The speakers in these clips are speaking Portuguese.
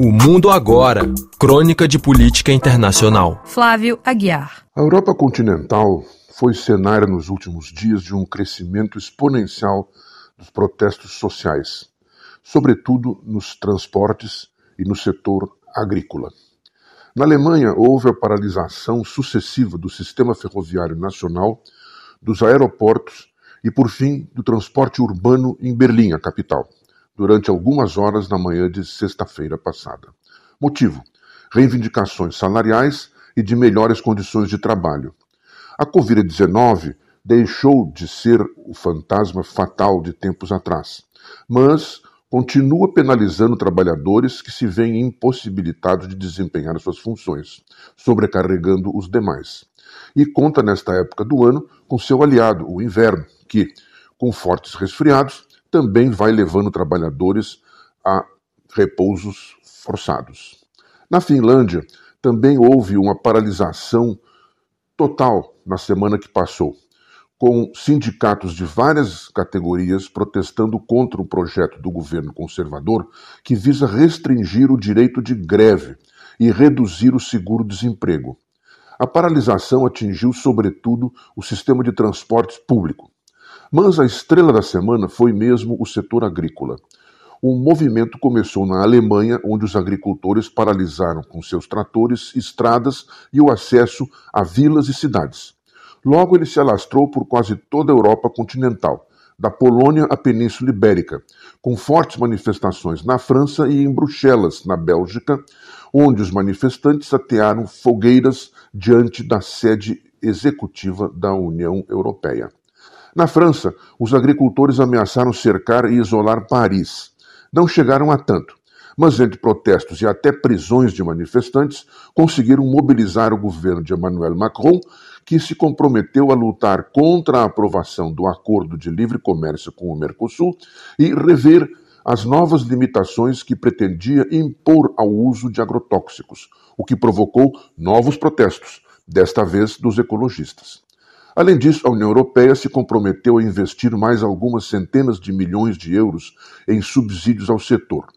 O Mundo Agora Crônica de Política Internacional. Flávio Aguiar. A Europa continental foi cenário nos últimos dias de um crescimento exponencial dos protestos sociais, sobretudo nos transportes e no setor agrícola. Na Alemanha, houve a paralisação sucessiva do sistema ferroviário nacional, dos aeroportos e, por fim, do transporte urbano em Berlim, a capital durante algumas horas na manhã de sexta-feira passada. Motivo: reivindicações salariais e de melhores condições de trabalho. A Covid-19 deixou de ser o fantasma fatal de tempos atrás, mas continua penalizando trabalhadores que se veem impossibilitados de desempenhar suas funções, sobrecarregando os demais. E conta nesta época do ano com seu aliado, o inverno, que, com fortes resfriados, também vai levando trabalhadores a repousos forçados. Na Finlândia, também houve uma paralisação total na semana que passou, com sindicatos de várias categorias protestando contra o projeto do governo conservador que visa restringir o direito de greve e reduzir o seguro-desemprego. A paralisação atingiu, sobretudo, o sistema de transportes público, mas a estrela da semana foi mesmo o setor agrícola. O movimento começou na Alemanha, onde os agricultores paralisaram com seus tratores estradas e o acesso a vilas e cidades. Logo ele se alastrou por quase toda a Europa continental, da Polônia à Península Ibérica, com fortes manifestações na França e em Bruxelas, na Bélgica, onde os manifestantes atearam fogueiras diante da sede executiva da União Europeia. Na França, os agricultores ameaçaram cercar e isolar Paris. Não chegaram a tanto, mas entre protestos e até prisões de manifestantes, conseguiram mobilizar o governo de Emmanuel Macron, que se comprometeu a lutar contra a aprovação do acordo de livre comércio com o Mercosul e rever as novas limitações que pretendia impor ao uso de agrotóxicos, o que provocou novos protestos, desta vez dos ecologistas. Além disso, a União Europeia se comprometeu a investir mais algumas centenas de milhões de euros em subsídios ao setor.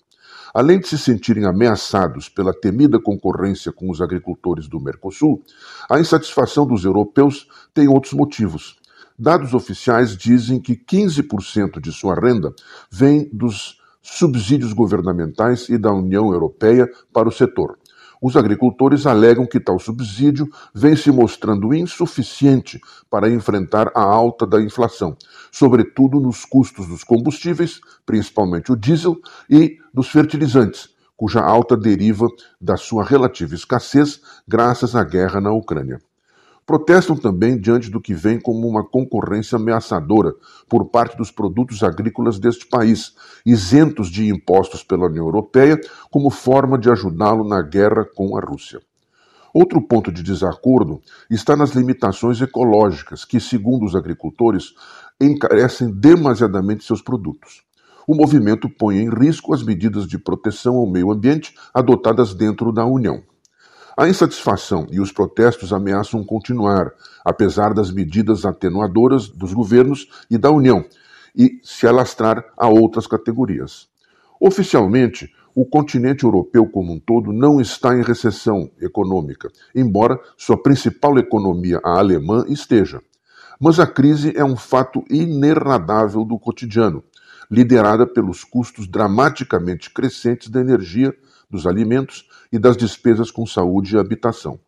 Além de se sentirem ameaçados pela temida concorrência com os agricultores do Mercosul, a insatisfação dos europeus tem outros motivos. Dados oficiais dizem que 15% de sua renda vem dos subsídios governamentais e da União Europeia para o setor. Os agricultores alegam que tal subsídio vem se mostrando insuficiente para enfrentar a alta da inflação, sobretudo nos custos dos combustíveis, principalmente o diesel, e dos fertilizantes, cuja alta deriva da sua relativa escassez graças à guerra na Ucrânia. Protestam também diante do que vem como uma concorrência ameaçadora por parte dos produtos agrícolas deste país, isentos de impostos pela União Europeia, como forma de ajudá-lo na guerra com a Rússia. Outro ponto de desacordo está nas limitações ecológicas, que, segundo os agricultores, encarecem demasiadamente seus produtos. O movimento põe em risco as medidas de proteção ao meio ambiente adotadas dentro da União. A insatisfação e os protestos ameaçam continuar, apesar das medidas atenuadoras dos governos e da União, e se alastrar a outras categorias. Oficialmente, o continente europeu como um todo não está em recessão econômica, embora sua principal economia, a alemã, esteja. Mas a crise é um fato inerradável do cotidiano, liderada pelos custos dramaticamente crescentes da energia, dos alimentos e das despesas com saúde e habitação.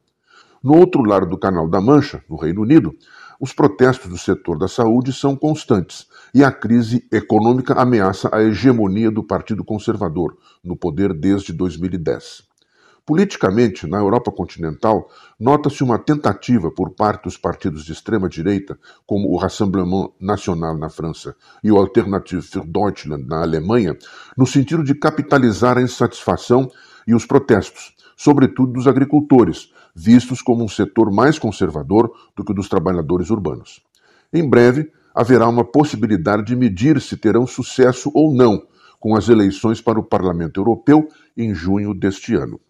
No outro lado do Canal da Mancha, no Reino Unido, os protestos do setor da saúde são constantes e a crise econômica ameaça a hegemonia do Partido Conservador no poder desde 2010. Politicamente, na Europa continental, nota-se uma tentativa por parte dos partidos de extrema-direita, como o Rassemblement National na França e o Alternative für Deutschland na Alemanha, no sentido de capitalizar a insatisfação e os protestos, sobretudo dos agricultores, vistos como um setor mais conservador do que o dos trabalhadores urbanos. Em breve, haverá uma possibilidade de medir se terão sucesso ou não com as eleições para o Parlamento Europeu em junho deste ano.